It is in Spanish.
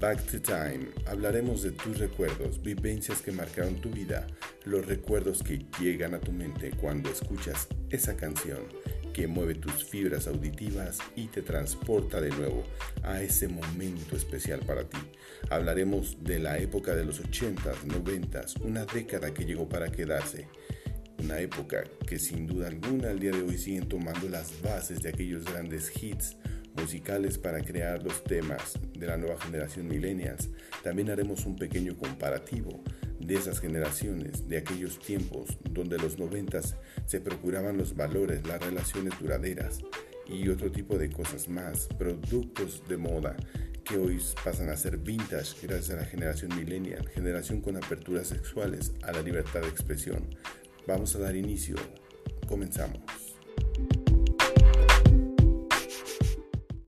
Back to Time. Hablaremos de tus recuerdos, vivencias que marcaron tu vida, los recuerdos que llegan a tu mente cuando escuchas esa canción que mueve tus fibras auditivas y te transporta de nuevo a ese momento especial para ti. Hablaremos de la época de los 80s, 90s, una década que llegó para quedarse. Una época que sin duda alguna al día de hoy siguen tomando las bases de aquellos grandes hits musicales para crear los temas de la nueva generación millennials. También haremos un pequeño comparativo de esas generaciones, de aquellos tiempos donde los noventas se procuraban los valores, las relaciones duraderas y otro tipo de cosas más, productos de moda que hoy pasan a ser vintage gracias a la generación millennial, generación con aperturas sexuales a la libertad de expresión. Vamos a dar inicio. Comenzamos.